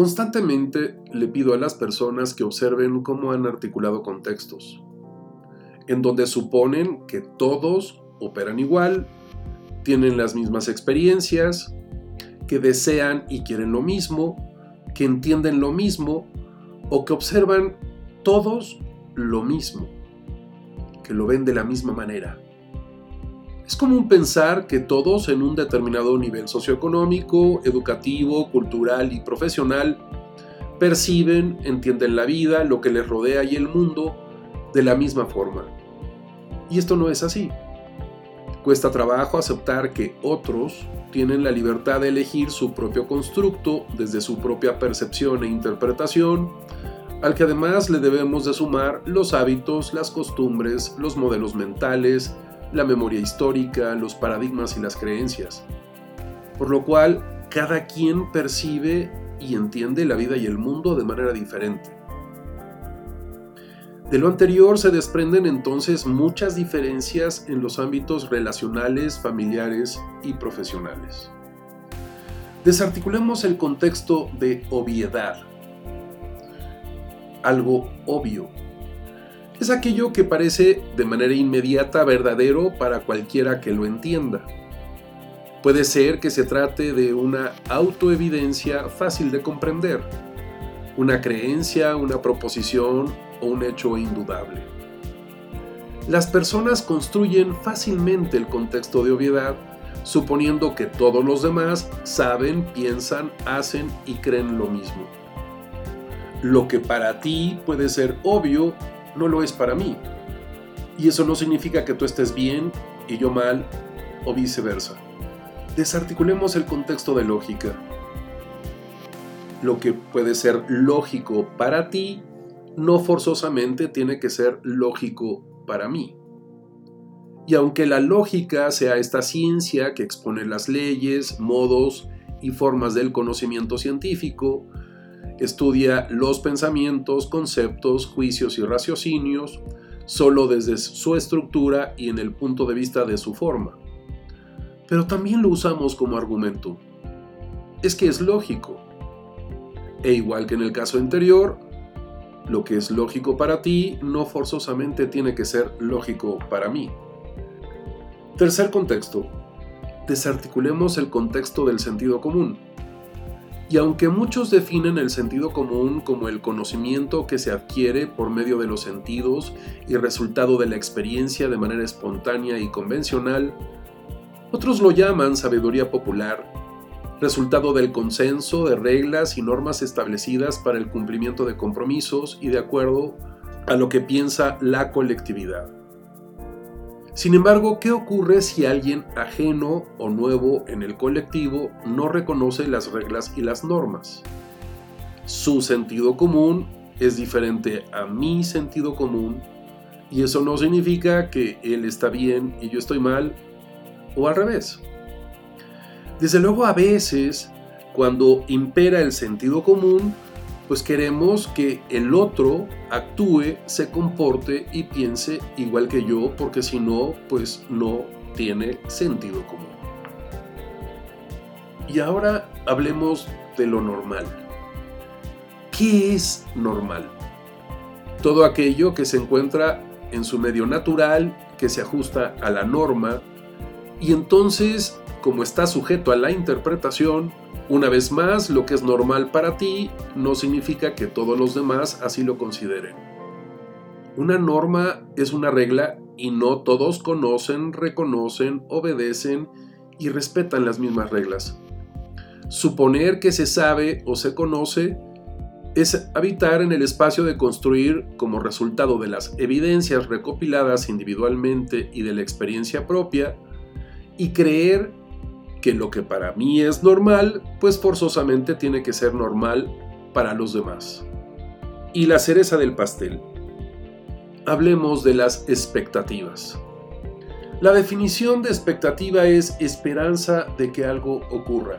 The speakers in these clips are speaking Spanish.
Constantemente le pido a las personas que observen cómo han articulado contextos, en donde suponen que todos operan igual, tienen las mismas experiencias, que desean y quieren lo mismo, que entienden lo mismo o que observan todos lo mismo, que lo ven de la misma manera. Es común pensar que todos en un determinado nivel socioeconómico, educativo, cultural y profesional perciben, entienden la vida, lo que les rodea y el mundo de la misma forma. Y esto no es así. Cuesta trabajo aceptar que otros tienen la libertad de elegir su propio constructo desde su propia percepción e interpretación, al que además le debemos de sumar los hábitos, las costumbres, los modelos mentales, la memoria histórica, los paradigmas y las creencias. Por lo cual, cada quien percibe y entiende la vida y el mundo de manera diferente. De lo anterior se desprenden entonces muchas diferencias en los ámbitos relacionales, familiares y profesionales. Desarticulemos el contexto de obviedad. Algo obvio. Es aquello que parece de manera inmediata verdadero para cualquiera que lo entienda. Puede ser que se trate de una autoevidencia fácil de comprender, una creencia, una proposición o un hecho indudable. Las personas construyen fácilmente el contexto de obviedad, suponiendo que todos los demás saben, piensan, hacen y creen lo mismo. Lo que para ti puede ser obvio, no lo es para mí. Y eso no significa que tú estés bien y yo mal, o viceversa. Desarticulemos el contexto de lógica. Lo que puede ser lógico para ti no forzosamente tiene que ser lógico para mí. Y aunque la lógica sea esta ciencia que expone las leyes, modos y formas del conocimiento científico, estudia los pensamientos, conceptos, juicios y raciocinios, solo desde su estructura y en el punto de vista de su forma. Pero también lo usamos como argumento. Es que es lógico. E igual que en el caso anterior, lo que es lógico para ti no forzosamente tiene que ser lógico para mí. Tercer contexto. Desarticulemos el contexto del sentido común. Y aunque muchos definen el sentido común como el conocimiento que se adquiere por medio de los sentidos y resultado de la experiencia de manera espontánea y convencional, otros lo llaman sabiduría popular resultado del consenso de reglas y normas establecidas para el cumplimiento de compromisos y de acuerdo a lo que piensa la colectividad. Sin embargo, ¿qué ocurre si alguien ajeno o nuevo en el colectivo no reconoce las reglas y las normas? Su sentido común es diferente a mi sentido común y eso no significa que él está bien y yo estoy mal o al revés. Desde luego a veces, cuando impera el sentido común, pues queremos que el otro actúe, se comporte y piense igual que yo, porque si no, pues no tiene sentido común. Y ahora hablemos de lo normal. ¿Qué es normal? Todo aquello que se encuentra en su medio natural, que se ajusta a la norma, y entonces como está sujeto a la interpretación, una vez más, lo que es normal para ti no significa que todos los demás así lo consideren. Una norma es una regla y no todos conocen, reconocen, obedecen y respetan las mismas reglas. Suponer que se sabe o se conoce es habitar en el espacio de construir como resultado de las evidencias recopiladas individualmente y de la experiencia propia y creer que lo que para mí es normal, pues forzosamente tiene que ser normal para los demás. Y la cereza del pastel. Hablemos de las expectativas. La definición de expectativa es esperanza de que algo ocurra.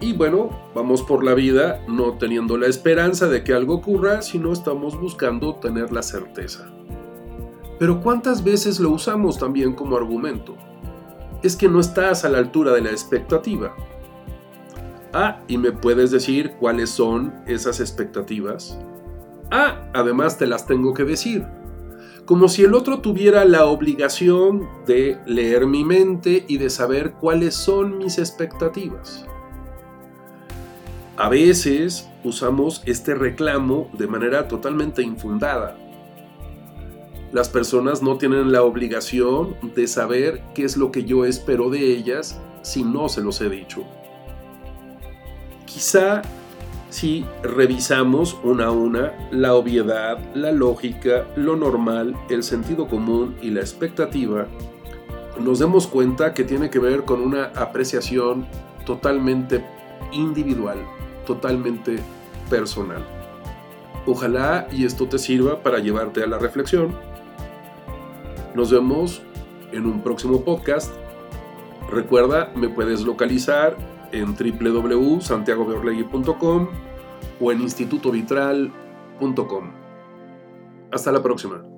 Y bueno, vamos por la vida no teniendo la esperanza de que algo ocurra, sino estamos buscando tener la certeza. Pero ¿cuántas veces lo usamos también como argumento? Es que no estás a la altura de la expectativa. Ah, y me puedes decir cuáles son esas expectativas. Ah, además te las tengo que decir. Como si el otro tuviera la obligación de leer mi mente y de saber cuáles son mis expectativas. A veces usamos este reclamo de manera totalmente infundada. Las personas no tienen la obligación de saber qué es lo que yo espero de ellas si no se los he dicho. Quizá si revisamos una a una la obviedad, la lógica, lo normal, el sentido común y la expectativa, nos demos cuenta que tiene que ver con una apreciación totalmente individual, totalmente personal. Ojalá y esto te sirva para llevarte a la reflexión. Nos vemos en un próximo podcast. Recuerda, me puedes localizar en www.santiagobeorlegui.com o en institutovitral.com. Hasta la próxima.